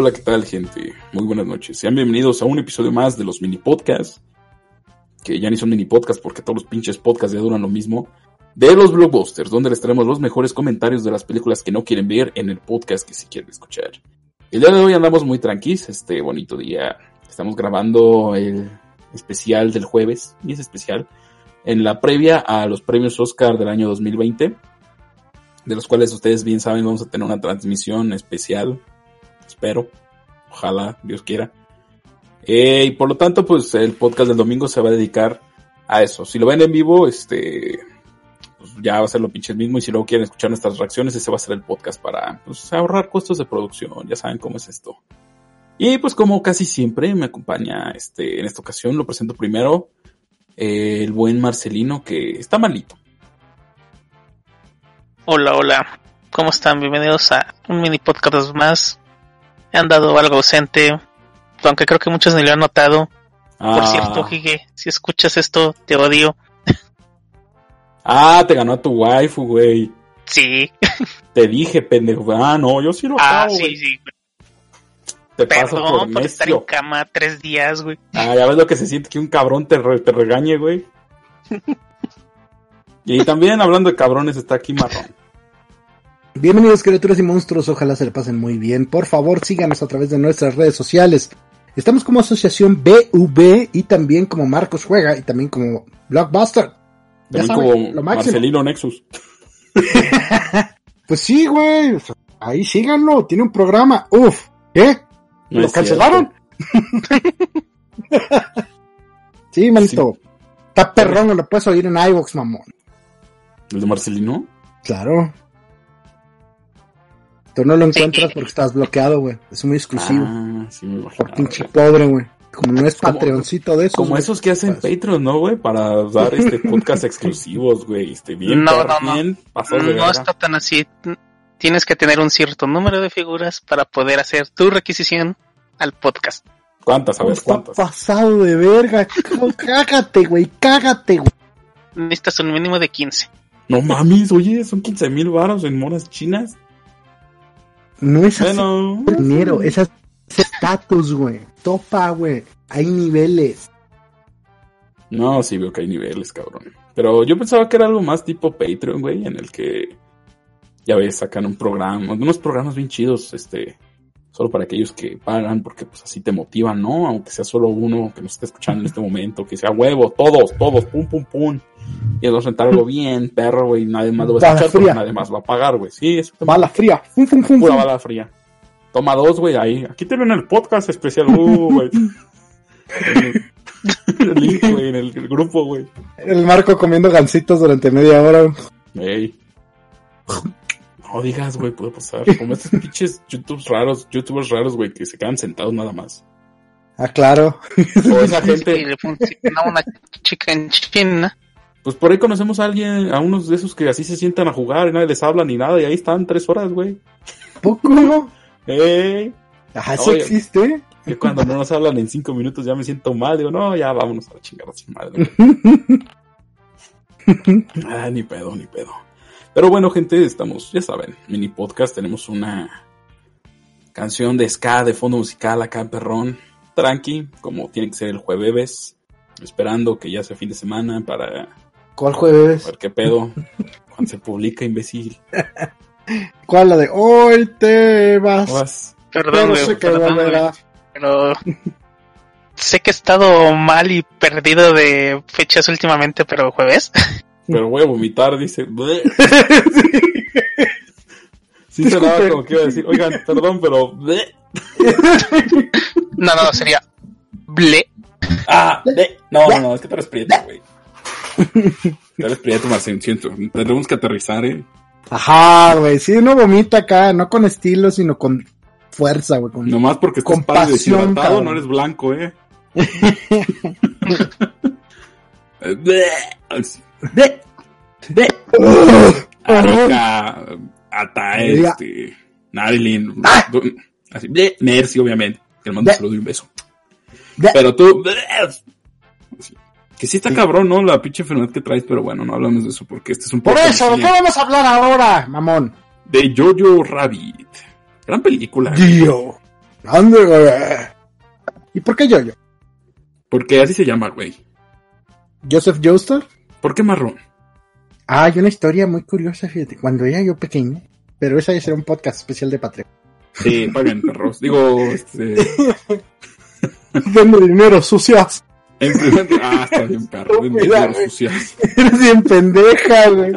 Hola, ¿qué tal, gente? Muy buenas noches. Sean bienvenidos a un episodio más de los mini podcasts. Que ya ni son mini podcasts porque todos los pinches podcasts ya duran lo mismo. De los blockbusters, donde les traemos los mejores comentarios de las películas que no quieren ver en el podcast que si quieren escuchar. El día de hoy andamos muy tranquilos, este bonito día. Estamos grabando el especial del jueves, y es especial, en la previa a los premios Oscar del año 2020, de los cuales ustedes bien saben vamos a tener una transmisión especial espero. Ojalá, Dios quiera. Eh, y por lo tanto, pues el podcast del domingo se va a dedicar a eso. Si lo ven en vivo, este, pues ya va a ser lo pinches mismo. Y si luego quieren escuchar nuestras reacciones, ese va a ser el podcast para pues, ahorrar costos de producción. Ya saben cómo es esto. Y pues como casi siempre me acompaña este, en esta ocasión, lo presento primero, eh, el buen Marcelino que está malito. Hola, hola. ¿Cómo están? Bienvenidos a un mini podcast más he andado algo ausente, aunque creo que muchos ni lo han notado. Por Ah. cierto, Gigue, si escuchas esto, te odio. Ah, te ganó a tu waifu, güey. Sí. Te dije, pendejo. Ah, no, yo sí lo Ah, acabo, sí, güey. sí. Te paso Perdón por por estar en cama tres días, güey. Ah, ya ves lo que se siente que un cabrón te, re- te regañe, güey. Y también hablando de cabrones está aquí Marrón. Bienvenidos criaturas y monstruos, ojalá se le pasen muy bien. Por favor, síganos a través de nuestras redes sociales. Estamos como Asociación BV y también como Marcos Juega y también como Blockbuster. Ya También saben, como lo. Marcelino Nexus. Pues sí, güey. Ahí síganlo, tiene un programa. Uf, ¿qué? No ¿Lo cancelaron? sí, manito. Está perrón, lo puedes oír en iVoox, mamón. ¿El de Marcelino? Claro. Tú no lo Sí. encuentras porque estás bloqueado, güey. Es muy exclusivo. Ah, sí me Por imagino. pinche pobre, güey. Como no es Como- patreoncito de esos. Como güey. esos que hacen Pues- Patreon, ¿no, güey? Para dar este podcast exclusivos, güey. Este, bien, No, no, no. bien de No está tan así. Tienes que tener un cierto número de figuras para poder hacer tu requisición al podcast. ¿Cuántas? A ver, Está ¿cuántas? pasado de verga. Cágate, güey. Cágate, güey. Necesitas un mínimo de 15. No mames, oye, son 15 mil varos en monas chinas. No es Bueno. dinero. Es estatus, güey. Topa, güey. Hay niveles. No, sí veo que hay niveles, cabrón. Pero yo pensaba que era algo más tipo Patreon, güey, en el que ya ves, sacan un programa, unos programas bien chidos, este, solo para aquellos que pagan, porque pues así te motivan, ¿no? Aunque sea solo uno que nos esté escuchando en este momento, que sea huevo, todos, todos, pum, pum, pum. Y nos rentar algo bien, perro, güey, nadie más lo va a escuchar porque fría. nadie más va a pagar, güey. Sí, eso Bala fría. Fum, fum, fum, pura fum. bala fría. Toma dos, güey, ahí. Aquí tienen el podcast especial, uh, güey. el link, güey, en el, el grupo, güey. El Marco comiendo gancitos durante media hora. Ey. No digas, güey, puede pasar. Como estos pinches YouTubers raros, YouTubers raros, güey, que se quedan sentados nada más. Ah, claro. O esa Y gente, le funciona una chica en China. Pues por ahí conocemos a alguien, a unos de esos que así se sientan a jugar y nadie les habla ni nada, y ahí están tres horas, güey. ¿Poco? Ey. Ajá, eso Oye. existe. Que cuando no nos hablan en cinco minutos ya me siento mal, digo, no, ya vámonos a la chingada sin madre. Ah, ni pedo, ni pedo. Pero bueno, gente, estamos, ya saben, mini podcast, tenemos una canción de ska de fondo musical acá, perrón, tranqui, como tiene que ser el jueves, esperando que ya sea fin de semana para ¿Cuál jueves? ver qué pedo, cuando se publica, imbécil. ¿Cuál la de hoy te vas? Vas. Perdón, Pero sé que perdón, pero sé que he estado mal y perdido de fechas últimamente, pero jueves. Pero voy a vomitar, dice. "Bleh". Sí sonaba como que iba a decir, oigan, perdón, pero... No, no, sería ble. Ah, ble. No, no, no, es que tú eres prieto, güey. Eres prieto, Marcelo, siento. Tenemos que aterrizar, eh. Ajá, güey. Sí, uno vomita acá, no con estilo, sino con fuerza, güey. Con... Nomás porque estás pálido deshidratado, no eres blanco, eh. Arica, Atae, Ya. este, Marilyn, Ah. así, Mercy, obviamente, que le mando un saludo y un beso. Pero tú. Que sí está cabrón, ¿no? La pinche enfermedad que traes, pero bueno, no hablamos de eso porque este es un Por podcast eso, ¿de qué vamos a hablar ahora, mamón? de Jojo Rabbit. Gran película. ¿Dónde, güey? ¿Y por qué yo? porque así se llama, güey. Joseph Joestar. ¿Por qué marrón? Ah, hay una historia muy curiosa, fíjate. Cuando era yo pequeño, pero esa ya será un podcast especial de Patreon. Sí, paguen perros. Digo, este, Denme dinero, sucias. Ah, está bien perro, bien, bien sucias. Eres bien pendeja, güey.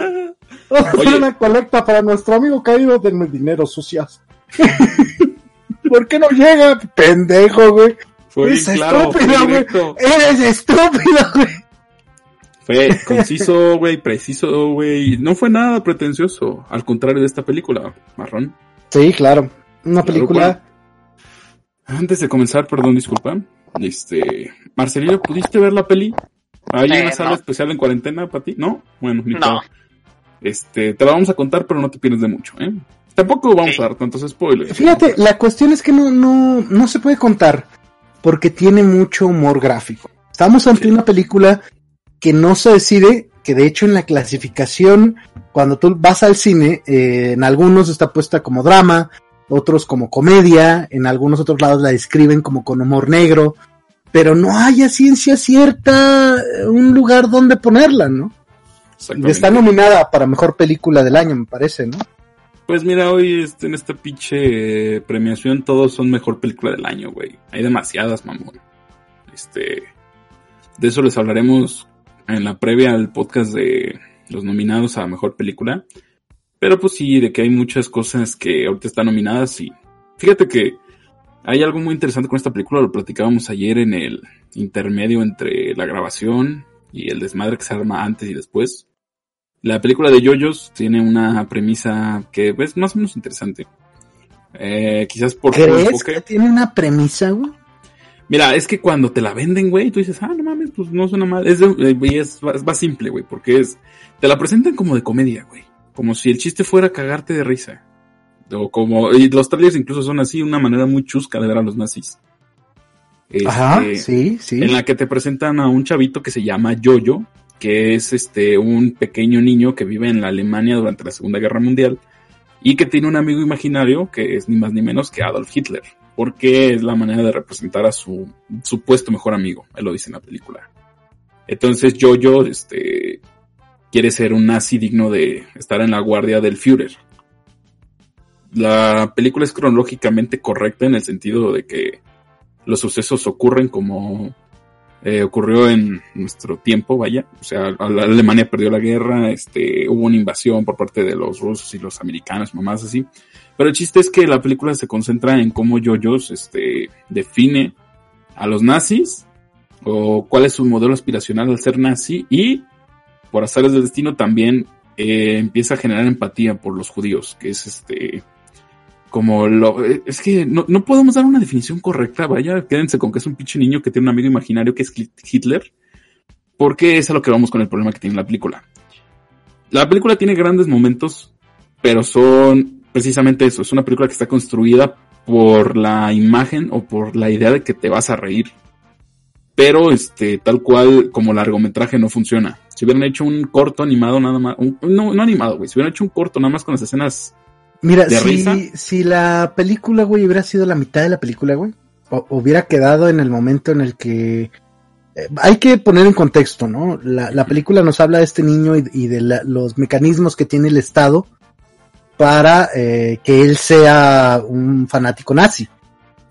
Oye. una colecta para nuestro amigo caído. Denme dinero, sucias. ¿Por qué no llega? Pendejo, güey. Fue bien Eres claro, estúpido, güey. Eres estúpido, güey. Fue conciso, güey, preciso, güey. No fue nada pretencioso. Al contrario de esta película, Marrón. Sí, claro. Una Claro, película. Antes de comenzar, perdón, disculpa. Este, Marcelino, ¿pudiste ver la peli? ¿Hay Eh, una sala no. especial en cuarentena para ti? ¿No? Bueno, ni No. Este, te la vamos a contar, pero no te pierdes de mucho, ¿eh? Tampoco vamos Sí. a dar tantos spoilers. Fíjate, la cuestión es que no, no, no se puede contar porque tiene mucho humor gráfico. Estamos ante Sí. una película que no se decide, que de hecho en la clasificación, cuando tú vas al cine, eh, en algunos está puesta como drama, otros como comedia, en algunos otros lados la describen como con humor negro, pero no hay a ciencia cierta un lugar donde ponerla, ¿no? Está nominada para mejor película del año, me parece, ¿no? Pues mira, hoy este, en esta pinche eh, premiación todos son mejor película del año, güey. Hay demasiadas, mamón. Este, de eso les hablaremos en la previa al podcast de los nominados a mejor película. Pero pues sí, de que hay muchas cosas que ahorita están nominadas y fíjate que hay algo muy interesante con esta película, lo platicábamos ayer en el intermedio entre la grabación y el desmadre que se arma antes y después. La película de Yoyos tiene una premisa que es más o menos interesante. Eh, quizás por ¿Crees enfoque. que tiene una premisa, güey? Mira, es que cuando te la venden, güey, tú dices, ah, no mames, pues no suena mal. Es, de- eh, es, va- es más simple, güey, porque es. Te la presentan como de comedia, güey. Como si el chiste fuera cagarte de risa. O como. Y los trailers incluso son así, una manera muy chusca de ver a los nazis. Este, Ajá, sí, sí. en la que te presentan a un chavito que se llama Yoyo, que es este un pequeño niño que vive en la Alemania durante la Segunda Guerra Mundial y que tiene un amigo imaginario que es ni más ni menos que Adolf Hitler, porque es la manera de representar a su supuesto mejor amigo, él lo dice en la película. Entonces Yoyo este quiere ser un nazi digno de estar en la guardia del Führer. La película es cronológicamente correcta en el sentido de que los sucesos ocurren como eh, ocurrió en nuestro tiempo, vaya. O sea, Alemania perdió la guerra, este, hubo una invasión por parte de los rusos y los americanos, mamás así. Pero el chiste es que la película se concentra en cómo Yoyos, este, define a los nazis, o cuál es su modelo aspiracional al ser nazi, y por azares del destino también eh, empieza a generar empatía por los judíos, que es este, como lo, eh, es que no, no podemos dar una definición correcta, vaya, quédense con que es un pinche niño que tiene un amigo imaginario que es Hit- Hitler, porque es a lo que vamos con el problema que tiene la película. La película tiene grandes momentos, pero son precisamente eso, es una película que está construida por la imagen o por la idea de que te vas a reír. Pero este, tal cual como largometraje no funciona. Si hubieran hecho un corto animado nada más, un- no, no animado, güey, si hubieran hecho un corto nada más con las escenas Mira, de risa. si, si la película, güey, hubiera sido la mitad de la película, güey, o- hubiera quedado en el momento en el que... eh, hay que poner en contexto, ¿no? La, la película nos habla de este niño y, y de la- los mecanismos que tiene el Estado para eh, que él sea un fanático nazi.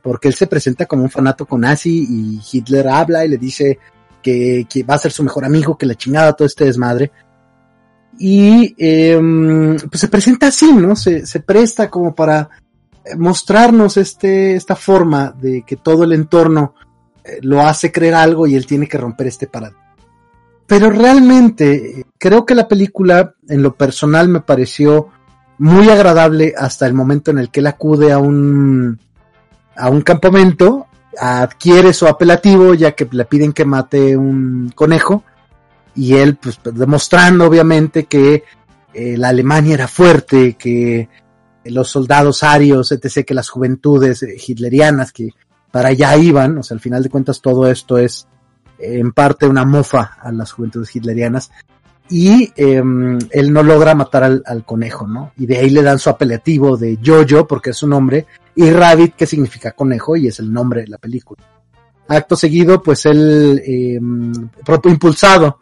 Porque él se presenta como un fanático nazi y Hitler habla y le dice que, que va a ser su mejor amigo, que la chingada todo este desmadre. y em, pues se presenta así, ¿no? Se, se presta como para mostrarnos este, esta forma de que todo el entorno eh, lo hace creer algo y él tiene que romper este paradigma. Pero realmente creo que la película en lo personal me pareció muy agradable hasta el momento en el que él acude a un a un campamento, adquiere su apelativo ya que le piden que mate un conejo y él pues demostrando obviamente que eh, la Alemania era fuerte, que los soldados arios, etc., que las juventudes eh, hitlerianas que para allá iban, o sea, al final de cuentas todo esto es en parte una mofa a las juventudes hitlerianas, y em, él no logra matar al, al, conejo, ¿no? Y de ahí le dan su apelativo de Jojo, porque es su nombre, y Rabbit, que significa conejo, y es el nombre de la película. Acto seguido, pues él, eh, impulsado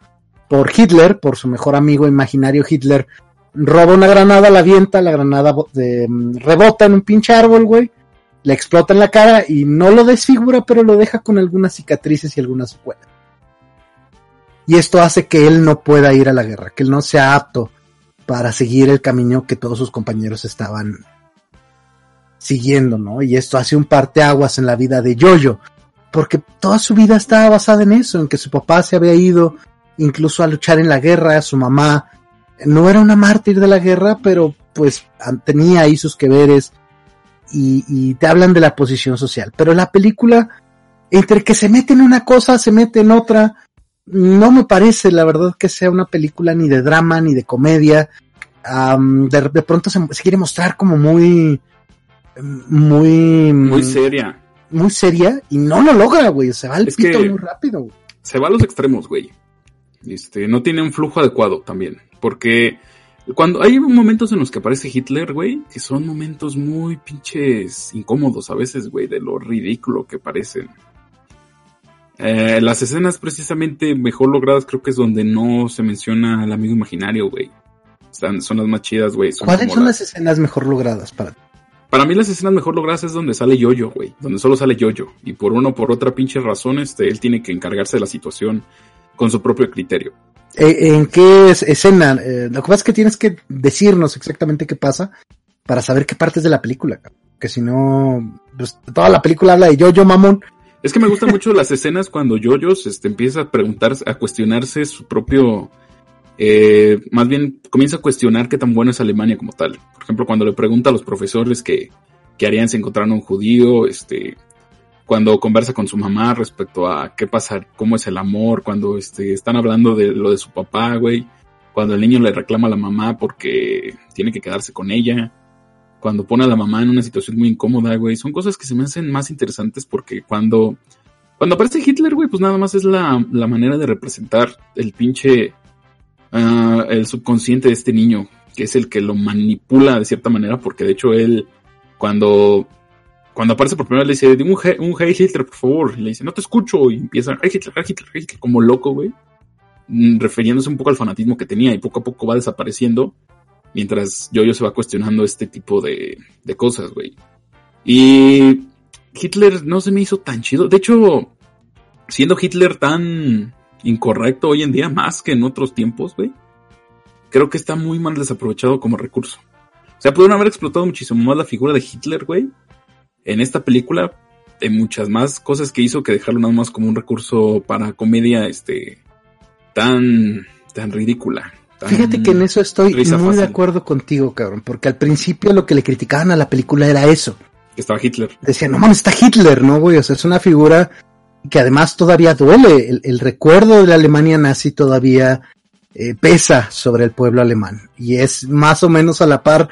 por Hitler, por su mejor amigo imaginario Hitler, roba una granada, la avienta, la granada de, rebota en un pinche árbol, güey, le explota en la cara y no lo desfigura, pero lo deja con algunas cicatrices y algunas secuelas. Y esto hace que él no pueda ir a la guerra, que él no sea apto para seguir el camino que todos sus compañeros estaban siguiendo, ¿no? Y esto hace un parteaguas en la vida de Yoyo, porque toda su vida estaba basada en eso, en que su papá se había ido incluso a luchar en la guerra, su mamá no era una mártir de la guerra, pero pues tenía ahí sus que veres y, te hablan de la posición social. Pero la película, entre que se mete en una cosa, se mete en otra, no me parece, la verdad, que sea una película ni de drama ni de comedia. De, de, pronto se, quiere mostrar como muy, muy, muy seria. Muy seria y no lo logra, güey. Se va al es pito muy rápido. Güey. Se va a los extremos, güey. Este, no tiene un flujo adecuado también. Porque cuando hay momentos en los que aparece Hitler, güey, que son momentos muy pinches incómodos a veces, güey, de lo ridículo que parecen. Eh, las escenas precisamente mejor logradas creo que es donde no se menciona al amigo imaginario, güey. Son, son las más chidas, güey. ¿Cuáles son las... las escenas mejor logradas para ti? Para mí las escenas mejor logradas es donde sale Yoyo, güey. Donde solo sale Yoyo. Y por una o por otra pinche razón, este, él tiene que encargarse de la situación con su propio criterio. ¿En qué escena? Eh, lo que pasa es que tienes que decirnos exactamente qué pasa para saber qué partes de la película. Que si no, pues, toda la película habla de Yoyo, mamón. Es que me gustan mucho las escenas cuando Yoyos este, empieza a preguntar, a cuestionarse su propio, eh, más bien comienza a cuestionar qué tan bueno es Alemania como tal. Por ejemplo, cuando le pregunta a los profesores que, que harían si encontraran un judío, este, cuando conversa con su mamá respecto a qué pasa, cómo es el amor, cuando este, están hablando de lo de su papá, güey, cuando el niño le reclama a la mamá porque tiene que quedarse con ella, cuando pone a la mamá en una situación muy incómoda, güey, son cosas que se me hacen más interesantes porque cuando, cuando aparece Hitler, güey, pues nada más es la, la manera de representar el pinche, uh, el subconsciente de este niño, que es el que lo manipula de cierta manera, porque de hecho él, cuando cuando aparece por primera vez le dice, un, hey, un hey Hitler, por favor. Y le dice, no te escucho. Y empieza, hey Hitler, Hitler, hey Hitler, como loco, güey. Refiriéndose un poco al fanatismo que tenía y poco a poco va desapareciendo. Mientras Jojo se va cuestionando este tipo de, de cosas, güey. Y Hitler no se me hizo tan chido. De hecho, siendo Hitler tan incorrecto hoy en día, más que en otros tiempos, güey. Creo que está muy mal desaprovechado como recurso. O sea, pudieron haber explotado muchísimo más la figura de Hitler, güey en esta película hay muchas más cosas que hizo que dejarlo nada más como un recurso para comedia este tan tan ridícula. Tan Fíjate que en eso estoy muy fácil. de acuerdo contigo, cabrón, porque al principio lo que le criticaban a la película era eso. Que estaba Hitler. Decían, no mames, está Hitler, ¿no, güey? O sea, es una figura que además todavía duele. El, el recuerdo de la Alemania nazi todavía eh, pesa sobre el pueblo alemán. Y es más o menos a la par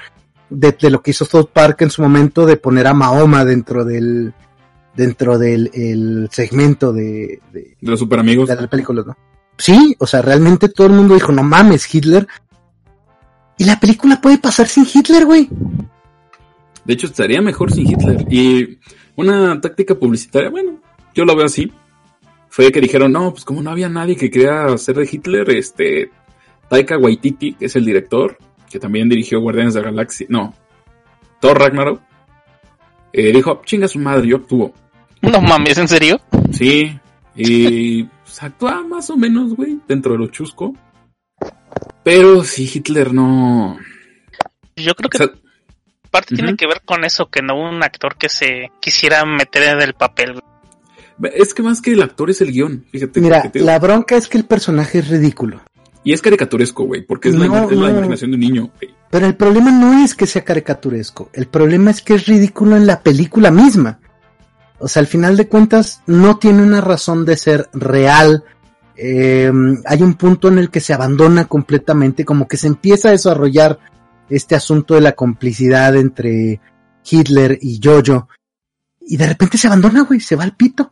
de, de, lo que hizo South Park en su momento de poner a Mahoma dentro del dentro del el segmento de, de, de los super amigos de la película, ¿no? Sí, o sea, realmente todo el mundo dijo, no mames, Hitler. Y la película puede pasar sin Hitler, güey. De hecho, estaría mejor sin Hitler. Y una táctica publicitaria, bueno, yo lo veo así. Fue que dijeron, no, pues como no había nadie que quería ser de Hitler, este, Taika Waititi, que es el director, que también dirigió Guardianes de la Galaxia, no, Thor Ragnarok, eh, dijo, chinga su madre, yo actúo. No mames, ¿en serio? Sí, y pues, actúa más o menos, güey, dentro de lo chusco. Pero si Hitler no... Yo creo que o sea, parte tiene que ver con eso, que no hubo un actor que se quisiera meter en el papel. Es que más que el actor es el guion, fíjate. Mira, te- la bronca es que el personaje es ridículo. Y es caricaturesco, güey, porque es, la, No, es la imaginación de un niño. Pero el problema no es que sea caricaturesco, el problema es que es ridículo en la película misma. O sea, al final de cuentas no tiene una razón de ser real. Eh, hay un punto en el que se abandona completamente, como que se empieza a desarrollar este asunto de la complicidad entre Hitler y Jojo. Y de repente se abandona, güey, se va al pito.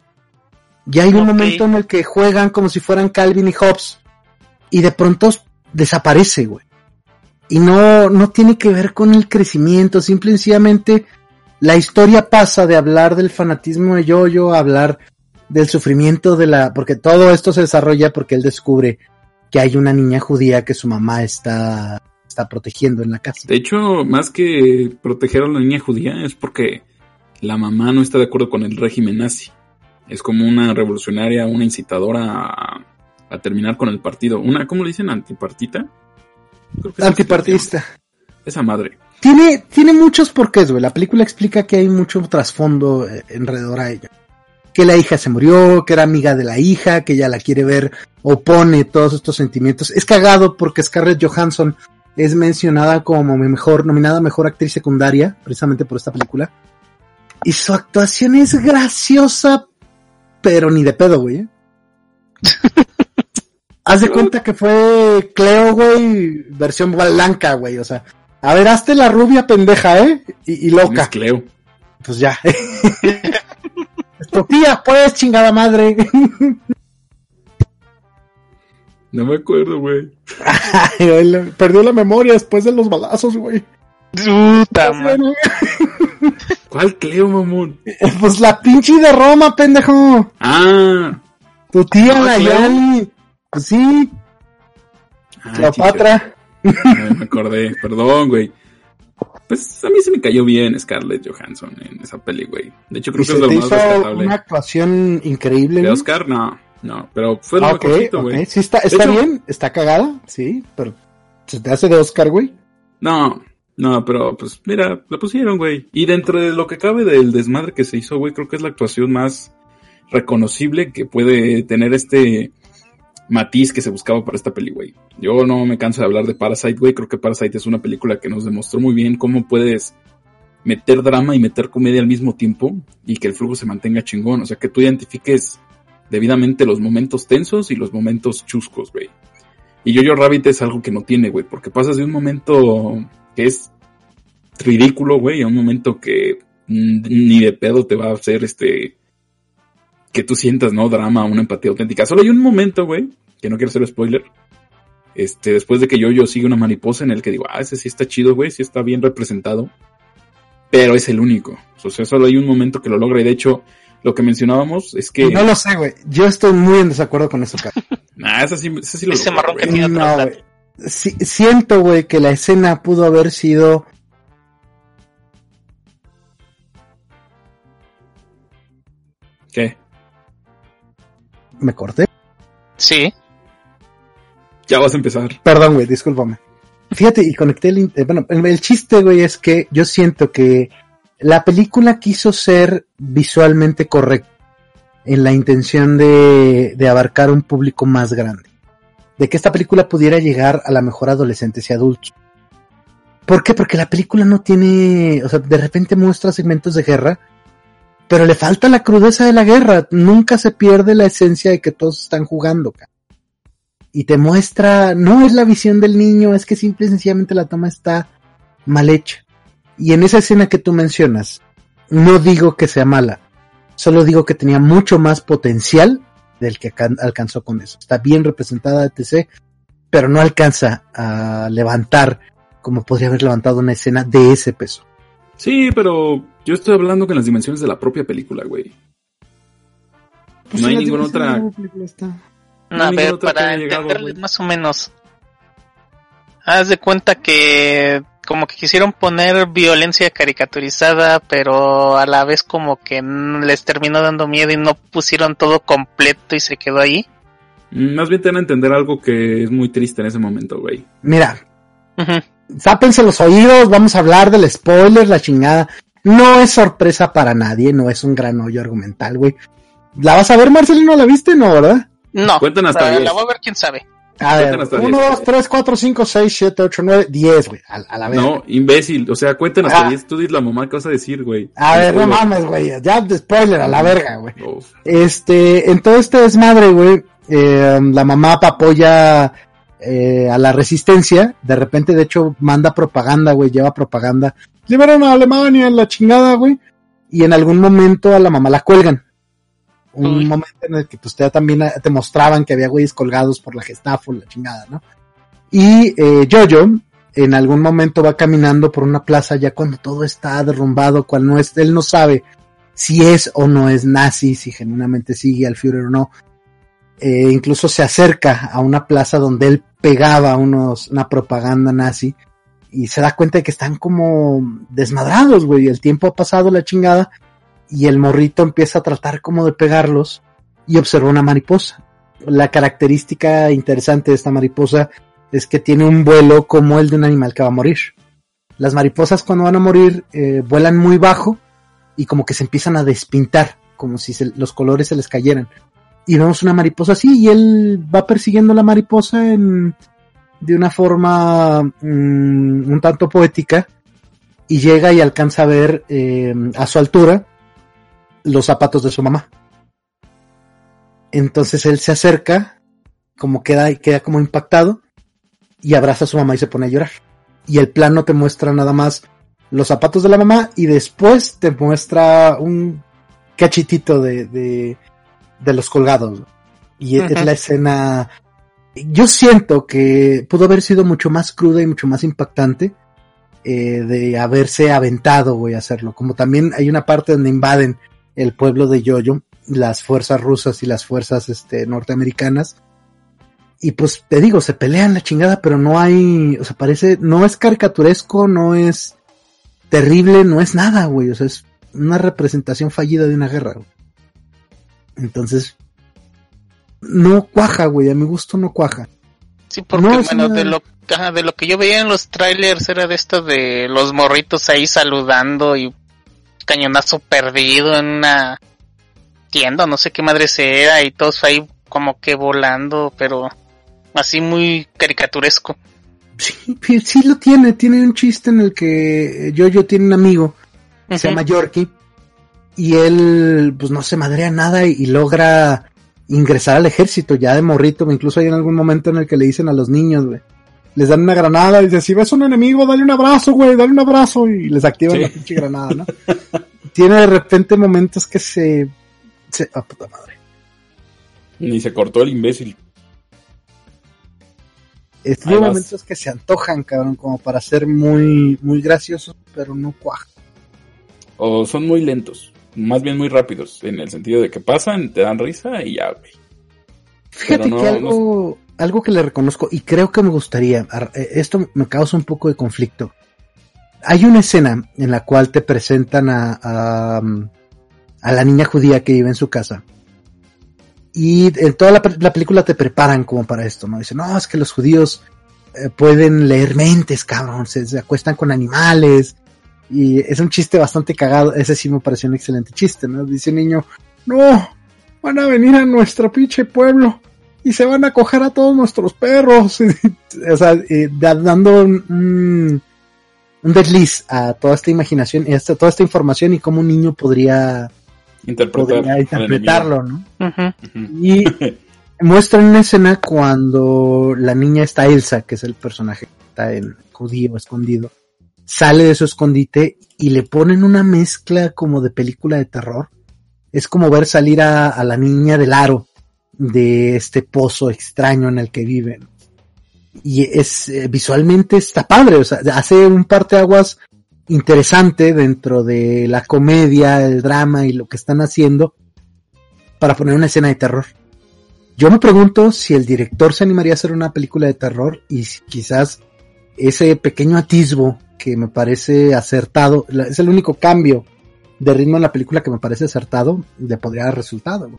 Y hay un momento en el que juegan como si fueran Calvin y Hobbes. Y de pronto desaparece, güey. Y no, no tiene que ver con el crecimiento, simple y sencillamente la historia pasa de hablar del fanatismo de Jojo a hablar del sufrimiento de la, porque todo esto se desarrolla porque él descubre que hay una niña judía que su mamá está, está protegiendo en la casa. De hecho, más que proteger a la niña judía, es porque la mamá no está de acuerdo con el régimen nazi. Es como una revolucionaria, una incitadora a, a terminar con el partido. Una, ¿cómo le dicen? ¿Antipartita? Antipartista. Esa madre. Tiene, tiene muchos porqués, güey. La película explica que hay mucho trasfondo eh, alrededor a ella. Que la hija se murió, que era amiga de la hija, que ella la quiere ver, opone todos estos sentimientos. Es cagado porque Scarlett Johansson es mencionada como mi mejor, nominada mejor actriz secundaria, precisamente por esta película. Y su actuación es graciosa, pero ni de pedo, güey. ¿eh? Haz de cuenta que fue Cleo, güey, versión blanca, güey. O sea, a ver, hazte la rubia pendeja, ¿eh? Y, y ¿Quién loca. es Cleo? Pues ya. Tía, pues, chingada madre. No me acuerdo, güey. Perdió la memoria después de los balazos, güey. Puta madre. ¿Cuál Cleo, mamón? Pues la pinche de Roma, pendejo. Ah. Tu tía, la. Yani. Pues sí, ah, Cleopatra. me acordé, perdón, güey. Pues a mí se me cayó bien Scarlett Johansson en esa peli, güey. De hecho, creo ¿Y que es lo te más hizo rescatable. una actuación increíble, ¿De? Oscar? No, no, pero fue lo Ah, ok, mejorcito, güey. Sí, está, está hecho- bien, está cagada, sí, pero se te hace de Oscar, güey. No, no, pero pues mira, la pusieron, güey. Y dentro de lo que cabe del desmadre que se hizo, güey, creo que es la actuación más reconocible que puede tener este matiz que se buscaba para esta peli, güey. Yo no me canso de hablar de Parasite, güey. Creo que Parasite es una película que nos demostró muy bien cómo puedes meter drama y meter comedia al mismo tiempo y que el flujo se mantenga chingón. O sea, que tú identifiques debidamente los momentos tensos y los momentos chuscos, güey. Y Jojo Rabbit es algo que no tiene, güey, porque pasas de un momento que es ridículo, güey, a un momento que ni de pedo te va a hacer este que tú sientas, ¿no? Drama, una empatía auténtica. Solo hay un momento, güey, que no quiero hacer spoiler. Este, después de que Jojo sigue una mariposa en el que digo, ah, ese sí está chido, güey, sí está bien representado. Pero es el único. O sea, solo hay un momento que lo logra. Y de hecho, lo que mencionábamos es que. No lo sé, güey. Yo estoy muy en desacuerdo con eso, cara. Nah, sí, lo Ese logra, marrón que tiene No, Sí- siento, güey, que la escena pudo haber sido ¿Qué? me corté. Sí. Ya vas a empezar. Perdón, güey, discúlpame. Fíjate, y conecté el, bueno, el, el chiste, güey, es que yo siento que la película quiso ser visualmente correcta en la intención de, de abarcar un público más grande. De que esta película pudiera llegar a la mejor adolescentes y adultos. ¿Por qué? Porque la película no tiene, o sea, de repente muestra segmentos de guerra, pero le falta la crudeza de la guerra. Nunca se pierde la esencia de que todos están jugando, ca y te muestra, no es la visión del niño, es que simple y sencillamente la toma está mal hecha. Y en esa escena que tú mencionas, no digo que sea mala, solo digo que tenía mucho más potencial del que alcanzó con eso. Está bien representada, etc., pero no alcanza a levantar como podría haber levantado una escena de ese peso. Sí, pero yo estoy hablando con las dimensiones de la propia película, güey. No hay ninguna otra- No, No a hay ver, ninguna otra para entenderle más o menos. Haz de cuenta que como que quisieron poner violencia caricaturizada, pero a la vez como que les terminó dando miedo y no pusieron todo completo y se quedó ahí. Mm, Más bien te van a entender algo que es muy triste en ese momento, güey. Mira, Ujú. Tápense los oídos, vamos a hablar del spoiler, la chingada. No es sorpresa para nadie, no es un gran hoyo argumental, güey. ¿La vas a ver, Marcelino? ¿La viste? No, ¿verdad? No. Cuentan hasta la, 10. la voy a ver quién sabe. A ver, hasta 1, 10. 2, 3, 4, 5, 6, 7, 8, 9, 10, güey. A, a la vez. No, imbécil. O sea, cuenten hasta Ah. 10. Tú dices la mamá que vas a decir, güey. A ver, no mames, güey. Ya de spoiler, a la verga, güey. Este, en todo este desmadre, güey, eh, la mamá apoya eh, a la resistencia. De repente, de hecho, manda propaganda, güey, lleva propaganda. Liberan a Alemania, la chingada, güey. Y en algún momento a la mamá la cuelgan. Un Uy. momento en el que pues también eh, te mostraban que había güeyes colgados por la Gestapo, la chingada, ¿no? Y eh, Jojo en algún momento va caminando por una plaza ya cuando todo está derrumbado, cuando no es, él no sabe si es o no es nazi, si genuinamente sigue al Führer o no. Eh, incluso se acerca a una plaza donde él pegaba unos, una propaganda nazi y se da cuenta de que están como desmadrados, güey. El tiempo ha pasado la chingada y el morrito empieza a tratar como de pegarlos y observa una mariposa. La característica interesante de esta mariposa es que tiene un vuelo como el de un animal que va a morir. Las mariposas cuando van a morir eh, vuelan muy bajo y como que se empiezan a despintar, como si los colores se les cayeran. Y vemos una mariposa así y él va persiguiendo la mariposa en, de una forma mm, un tanto poética y llega y alcanza a ver eh, a su altura los zapatos de su mamá. Entonces él se acerca, como queda, queda como impactado y abraza a su mamá y se pone a llorar. Y el plano te muestra nada más los zapatos de la mamá y después te muestra un cachitito de, de, de los colgados. Y es la escena. Yo siento que pudo haber sido mucho más cruda y mucho más impactante eh, de haberse aventado, güey, a hacerlo. Como también hay una parte donde invaden el pueblo de Yoyo, las fuerzas rusas y las fuerzas este, norteamericanas. Y pues te digo, se pelean la chingada, pero no hay, o sea, parece, no es caricaturesco, no es terrible, no es nada, güey. O sea, es una representación fallida de una guerra. güey. Entonces, no cuaja, güey. A mi gusto no cuaja. Sí, porque No, bueno, una- de lo de lo que yo veía en los trailers era de esto de los morritos ahí saludando y cañonazo perdido en una tienda, no sé qué madre era y todos ahí como que volando, pero así muy caricaturesco. Sí, sí, lo tiene. Tiene un chiste en el que Yoyo tiene un amigo que se Ujú. llama Yorkie y él pues no se madrea nada y, y logra ingresar al ejército ya de morrito, incluso hay en algún momento en el que le dicen a los niños, güey, les dan una granada y dicen, si ves un enemigo, dale un abrazo, güey, dale un abrazo y les activan Sí. la pinche granada, ¿no? Tiene de repente momentos que se... se ah, puta madre. Ni se cortó el imbécil. Momentos que se antojan, cabrón, como para ser muy, muy graciosos, pero no cuaja. O son muy lentos. Más bien muy rápidos. En el sentido de que pasan, te dan risa y ya, güey. Fíjate Pero no- que algo, algo que le reconozco y creo que me gustaría, ar- eh, esto me causa un poco de conflicto. Hay una escena en la cual te presentan a, a, mm, a la niña judía que vive en su casa. Y en toda la, pe- la película te preparan como para esto, ¿no? Dicen, no, es que los judíos eh, pueden leer mentes, cabrón, se, se acuestan con animales. Y es un chiste bastante cagado, ese sí me pareció un excelente chiste, ¿no? Dice un niño, no, van a venir a nuestro pinche pueblo y se van a coger a todos nuestros perros. o sea, eh, da- dando un, un, un desliz a toda esta imaginación y a toda esta información y cómo un niño podría, Interpretar. podría al interpretarlo, ¿no? Y muestran una escena cuando la niña está Elsa, que es el personaje que está en judío escondido, sale de su escondite y le ponen una mezcla como de película de terror. Es como ver salir a, a la niña del aro de este pozo extraño en el que viven. Y es eh, visualmente está padre, o sea, hace un parteaguas interesante dentro de la comedia, el drama y lo que están haciendo para poner una escena de terror. Yo me pregunto si el director se animaría a hacer una película de terror y si quizás ese pequeño atisbo que me parece acertado, es el único cambio de ritmo en la película que me parece acertado, le podría dar resultado.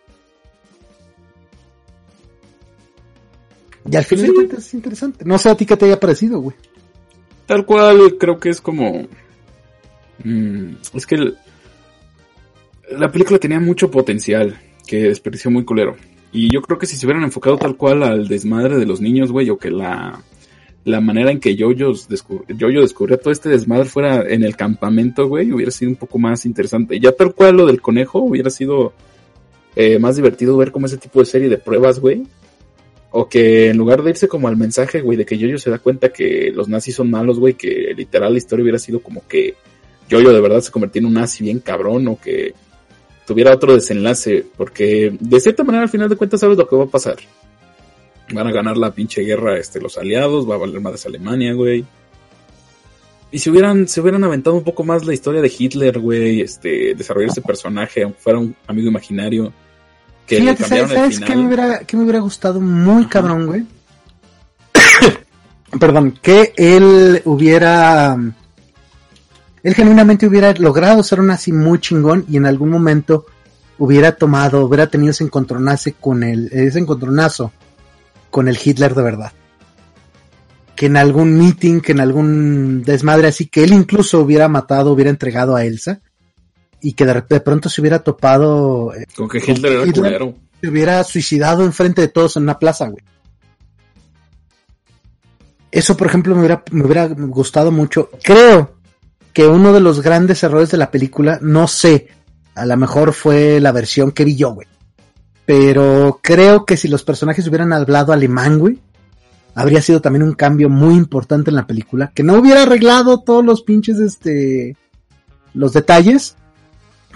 Y al final Sí. de cuentas es interesante. No sé a ti qué te haya parecido, güey. Tal cual, creo que es como. mm, es que el- la película tenía mucho potencial que desperdició muy culero. Y yo creo que si se hubieran enfocado tal cual al desmadre de los niños, güey, o que la, la manera en que Yoyos descub- Yoyo descubría todo este desmadre fuera en el campamento, güey, hubiera sido un poco más interesante. Ya tal cual lo del conejo hubiera sido eh, más divertido ver como ese tipo de serie de pruebas, güey. O que en lugar de irse como al mensaje, güey, de que Yoyo se da cuenta que los nazis son malos, güey, que literal la historia hubiera sido como que Yoyo de verdad se convirtió en un nazi bien cabrón o que tuviera otro desenlace, porque de cierta manera al final de cuentas sabes lo que va a pasar. Van a ganar la pinche guerra este, los aliados, va a valer más Alemania, güey. Y si hubieran, se hubieran aventado un poco más la historia de Hitler, güey, este, desarrollar ese personaje, aunque fuera un amigo imaginario, que Fíjate, ¿sabes, sabes me hubiera, me hubiera gustado muy cabrón, güey? Perdón, que él hubiera... Él genuinamente hubiera logrado ser un así muy chingón y en algún momento hubiera tomado, hubiera tenido ese encontronazo con el, ese encontronazo con el Hitler de verdad. Que en algún meeting, que en algún desmadre así, que él incluso hubiera matado, hubiera entregado a Elsa y que de, de pronto se hubiera topado eh, Con que Hitler era Hitler. culero. se hubiera suicidado enfrente de todos en una plaza, güey. Eso, por ejemplo, me hubiera, me hubiera gustado mucho. Creo que uno de los grandes errores de la película, no sé, a lo mejor fue la versión que vi yo, güey. Pero creo que si los personajes hubieran hablado alemán, güey, habría sido también un cambio muy importante en la película, que no hubiera arreglado todos los pinches, este, los detalles,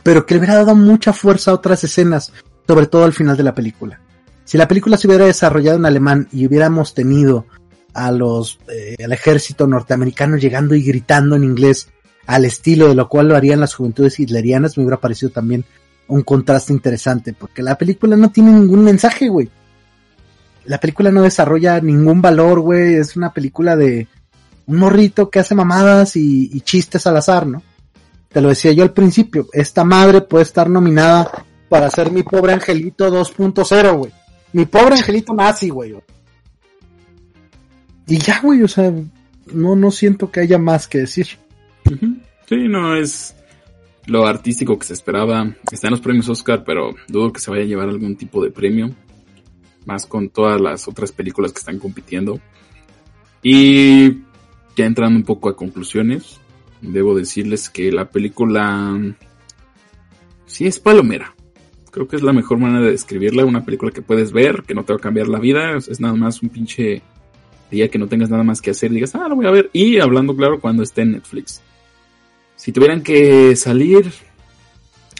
pero que le hubiera dado mucha fuerza a otras escenas, sobre todo al final de la película. Si la película se hubiera desarrollado en alemán y hubiéramos tenido a los, eh, al ejército norteamericano llegando y gritando en inglés al estilo de lo cual lo harían las juventudes hitlerianas, me hubiera parecido también un contraste interesante, porque la película no tiene ningún mensaje, güey. La película no desarrolla ningún valor, güey. Es una película de un morrito que hace mamadas y, y chistes al azar, ¿no? Te lo decía yo al principio, esta madre puede estar nominada para ser mi pobre angelito 2.0, güey. Mi pobre angelito nazi, güey. Y ya, güey, o sea, no, no siento que haya más que decir. Ujú. Sí, no es lo artístico que se esperaba. Está en los premios Oscar, pero dudo que se vaya a llevar algún tipo de premio. Más con todas las otras películas que están compitiendo. Y ya entrando un poco a conclusiones, debo decirles que la película sí es palomera. Creo que es la mejor manera de describirla. Una película que puedes ver, que no te va a cambiar la vida. Es nada más un pinche día que no tengas nada más que hacer digas, ah, lo voy a ver. Y hablando claro, cuando esté en Netflix. Si tuvieran que salir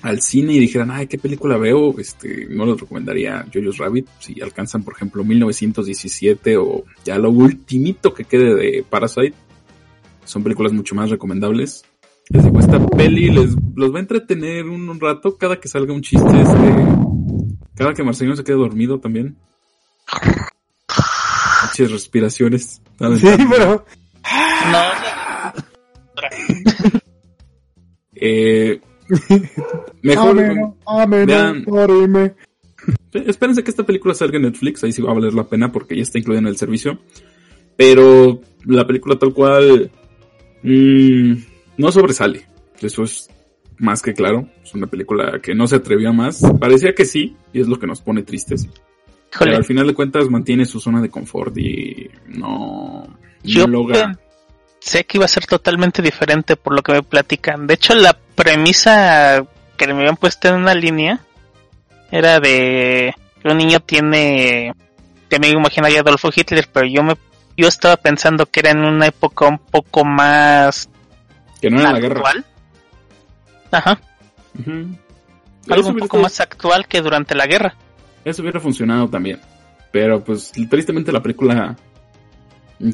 al cine y dijeran, ay, ¿qué película veo? Este, no les recomendaría Jojo's Rabbit. Si alcanzan, por ejemplo, 1917 o ya lo ultimito que quede de Parasite. Son películas mucho más recomendables. Les digo, esta peli les, los va a entretener un, un rato cada que salga un chiste. Este, cada que Marcelino se quede dormido también. Muchas respiraciones. pero No, Eh, mejor, Amén, amén, vean- orime. Espérense que esta película salga en Netflix, ahí sí va a valer la pena porque ya está incluida en el servicio. Pero la película tal cual mm, no sobresale. Eso es más que claro. Es una película que no se atrevió a más. Parecía que sí, y es lo que nos pone tristes. Pero al final de cuentas mantiene su zona de confort y no, no yo logra. sé que iba a ser totalmente diferente por lo que me platican. De hecho, la premisa que me habían puesto en una línea era de que un niño tiene amigo imaginario a Adolfo Hitler, pero yo me yo estaba pensando que era en una época un poco más Que no era la guerra. actual. Ajá, Ujú. algo Eso un poco más actual que durante la guerra. Eso hubiera funcionado también. Pero pues tristemente la película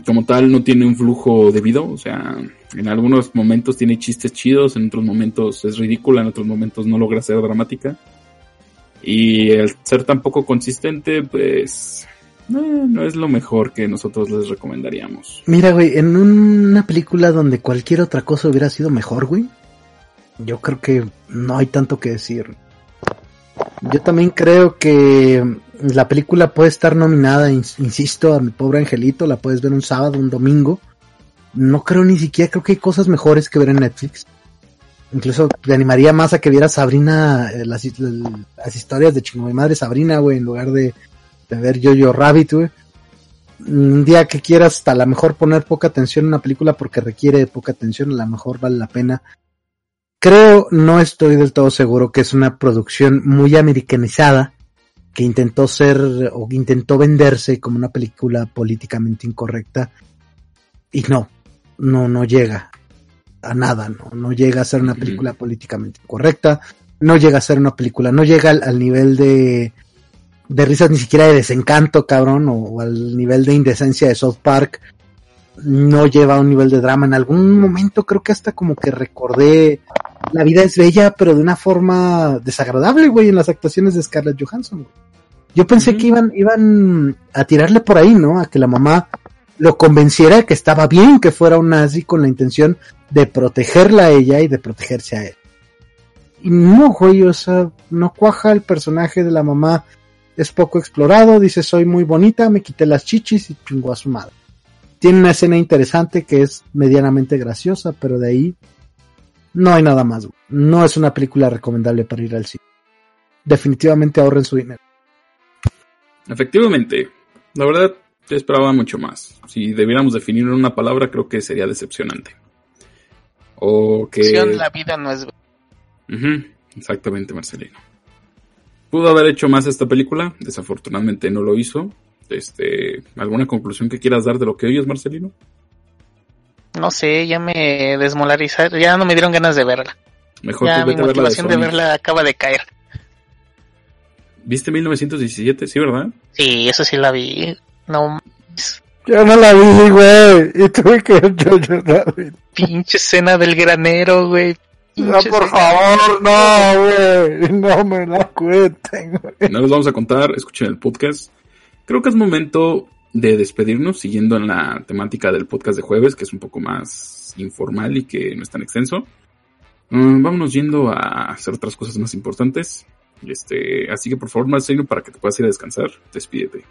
como tal no tiene un flujo debido. O sea, en algunos momentos tiene chistes chidos, en otros momentos es ridícula, en otros momentos no logra ser dramática. Y el ser tan poco consistente, pues no es lo mejor que nosotros les recomendaríamos. Mira, güey, en una película donde cualquier otra cosa hubiera sido mejor, güey, yo creo que no hay tanto que decir. Yo también creo que La película puede estar nominada, insisto, a mi pobre angelito, la puedes ver un sábado, un domingo. No creo ni siquiera, creo que hay cosas mejores que ver en Netflix. Incluso te animaría más a que vieras Sabrina, eh, las, historias de chingo mi madre Sabrina, güey, en lugar de, de ver Yo-Yo Rabbit, güey. Un día que quieras, hasta a lo mejor poner poca atención en una película porque requiere poca atención, a lo mejor vale la pena. Creo, no estoy del todo seguro que es una producción muy americanizada que intentó ser o intentó venderse como una película políticamente incorrecta y no, no, no llega a nada, no, no llega a ser una película políticamente incorrecta, no llega a ser una película, no llega al, nivel de, de risas ni siquiera de desencanto, cabrón, o, al nivel de indecencia de South Park, no lleva a un nivel de drama. En algún momento creo que hasta como que recordé La vida es bella, pero de una forma desagradable, güey, en las actuaciones de Scarlett Johansson. Yo pensé que iban, iban a tirarle por ahí, ¿no? A que la mamá lo convenciera de que estaba bien que fuera un nazi con la intención de protegerla a ella y de protegerse a él. Y no, güey, o sea, no cuaja el personaje de la mamá, es poco explorado, dice soy muy bonita, me quité las chichis y chingó a su madre. Tiene una escena interesante que es medianamente graciosa, pero de ahí no hay nada más. No es una película recomendable para ir al cine. Definitivamente ahorren su dinero. Efectivamente, la verdad yo esperaba mucho más. Si debiéramos definirlo en una palabra, creo que sería decepcionante. O que... La vida no es... exactamente, Marcelino. Pudo haber hecho más esta película, desafortunadamente no lo hizo. Este, ¿Alguna conclusión que quieras dar de lo que oyes, Marcelino? No sé, ya me desmolarizaron, ya no me dieron ganas de verla. Mejor ya mi motivación de, verla acaba de caer. ¿Viste 1917? Sí, ¿verdad? Sí, eso sí la vi. No yo no la vi, güey. Y tuve que yo, yo la vi. Pinche escena del granero, güey. No, por favor, no, güey. No me la cuenten, güey. No los vamos a contar, escuchen el podcast. Creo que es momento de despedirnos siguiendo en la temática del podcast de jueves, que es un poco más informal y que no es tan extenso. Mm, vámonos yendo a hacer otras cosas más importantes. Este, así que por favor, Marcelino, para que te puedas ir a descansar, despídete.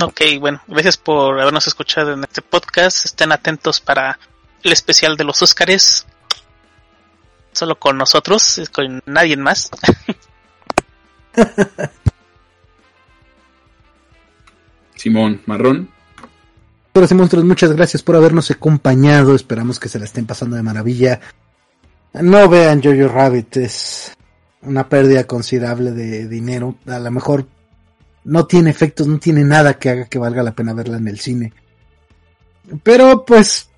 Ok, bueno, gracias por habernos escuchado en este podcast. Estén atentos para el especial de los Óscares. Solo con nosotros, con nadie más. Simón Marrón. Hola y monstruos, muchas gracias por habernos acompañado. Esperamos que se la estén pasando de maravilla. No vean Jojo Rabbit, es una pérdida considerable de dinero. A lo mejor no tiene efectos, no tiene nada que haga que valga la pena verla en el cine. Pero pues,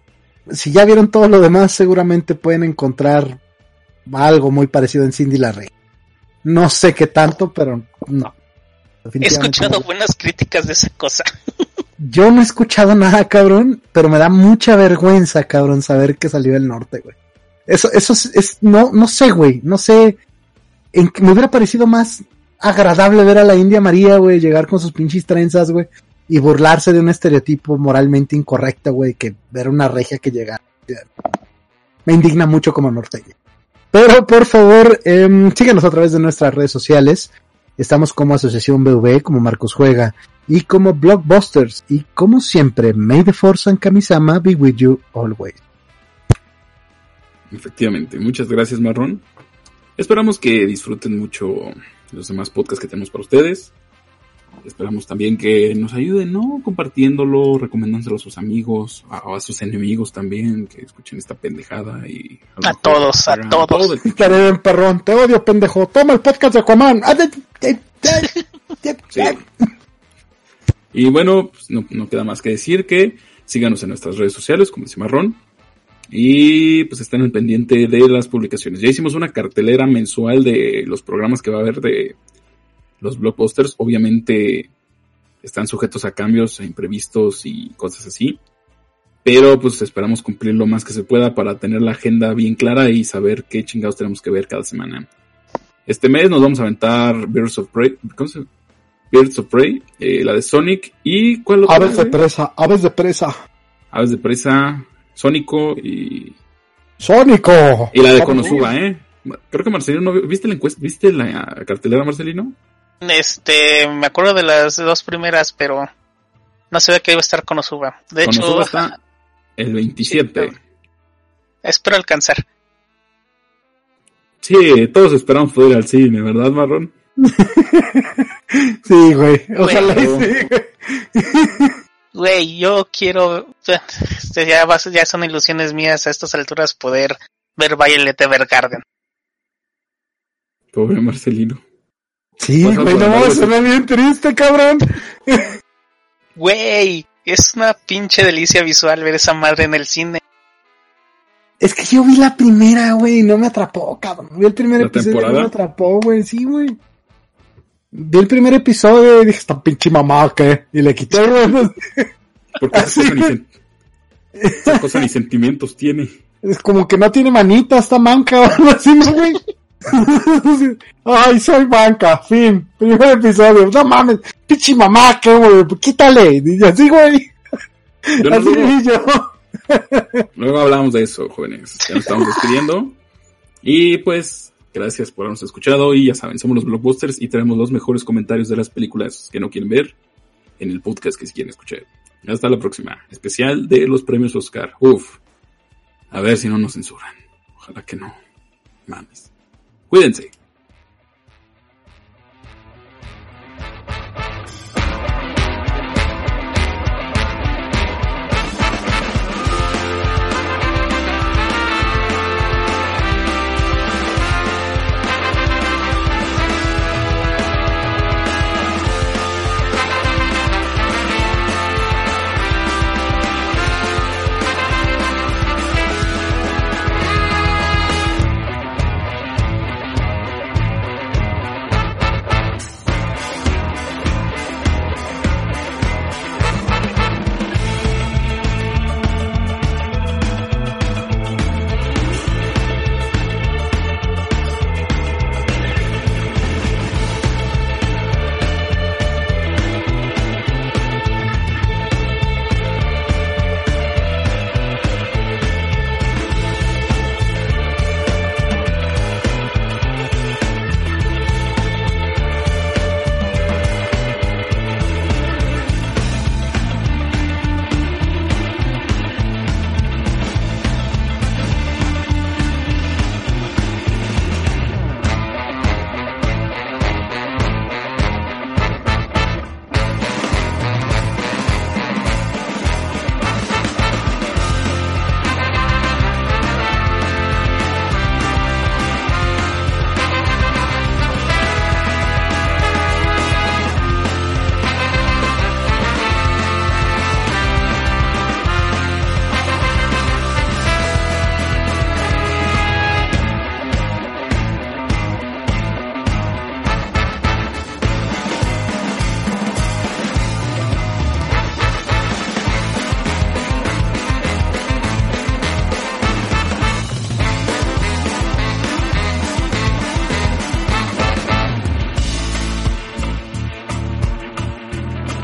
si ya vieron todo lo demás, seguramente pueden encontrar algo muy parecido en Cindy la Rey. No sé qué tanto, pero no. He escuchado buenas críticas de esa cosa. Yo no he escuchado nada, cabrón, pero me da mucha vergüenza, cabrón, saber que salió del norte, güey. Eso, eso es, no, no sé, güey, no sé. En, me hubiera parecido más agradable ver a la India María, güey, llegar con sus pinches trenzas, güey, y burlarse de un estereotipo moralmente incorrecto, güey, que ver una regia que llega. Me indigna mucho como norteño. Pero por favor, eh, síganos a través de nuestras redes sociales. Estamos como Asociación BV, como Marcos Juega, y como Blockbusters. Y como siempre, May the Force and Kamisama be with you always. Efectivamente, muchas gracias Marrón. Esperamos que disfruten mucho los demás podcasts que tenemos para ustedes. Esperamos también que nos ayuden, ¿no? Compartiéndolo, recomendándolo a sus amigos, a, a sus enemigos también, que escuchen esta pendejada y... A, todos, a todos. Estaré perrón, te odio, pendejo. Toma el podcast de Aquaman. Ah, sí. Y bueno, pues no, no, queda más que decir que síganos en nuestras redes sociales, como dice Marrón. Y pues estén al pendiente de las publicaciones. Ya hicimos una cartelera mensual de los programas que va a haber de los blockbusters. Obviamente están sujetos a cambios, a imprevistos y cosas así. Pero pues esperamos cumplir lo más que se pueda para tener la agenda bien clara y saber qué chingados tenemos que ver cada semana. Este mes nos vamos a aventar Birds of Prey. ¿Cómo se Birds of Prey, eh, la de Sonic y ¿cuál otra? Aves de presa, aves de presa. Aves de presa, Sónico y. ¡Sónico! Y la de Konosuba, ¿eh? Creo que Marcelino, ¿viste la encuesta? ¿Viste la cartelera, Marcelino? Este, me acuerdo de las dos primeras, pero no se ve que iba a estar con Osuba. De Con hecho, Osuba está el 27. espero alcanzar. Sí, todos esperamos poder ir al cine, ¿verdad, Marrón? Sí, güey. Ojalá y Bueno. sí, güey. Güey, yo quiero, este, ya, vas- ya son ilusiones mías a estas alturas poder ver Violet Evergarden. Pobre Marcelino. Sí, Pasa güey, no, suena bien triste, cabrón. Güey, es una pinche delicia visual ver esa madre en el cine. Es que yo vi la primera, güey, y no me atrapó, cabrón. Vi el primer ¿La episodio y no me atrapó, güey, sí, güey. Vi el primer episodio y dije, esta pinche mamá, ¿qué? Y le quité, güey. Porque esa cosa, ni, esa cosa ni sentimientos tiene. Es como que no tiene manita, está manca o algo así, ¿no, güey? Ay, soy manca, fin. Primer episodio. No mames, pinche mamá, ¿qué, güey? Quítale. Y así, güey. No Así luego, yo. luego hablamos de eso, jóvenes. Ya nos estamos despidiendo. Y pues, gracias por habernos escuchado. Y ya saben, somos los Blockbusters y traemos los mejores comentarios de las películas que no quieren ver en el podcast que si quieren escuchar. Hasta la próxima. Especial de los premios Oscar. Uf. A ver si no nos censuran. Ojalá que no. Mames. Wednesday.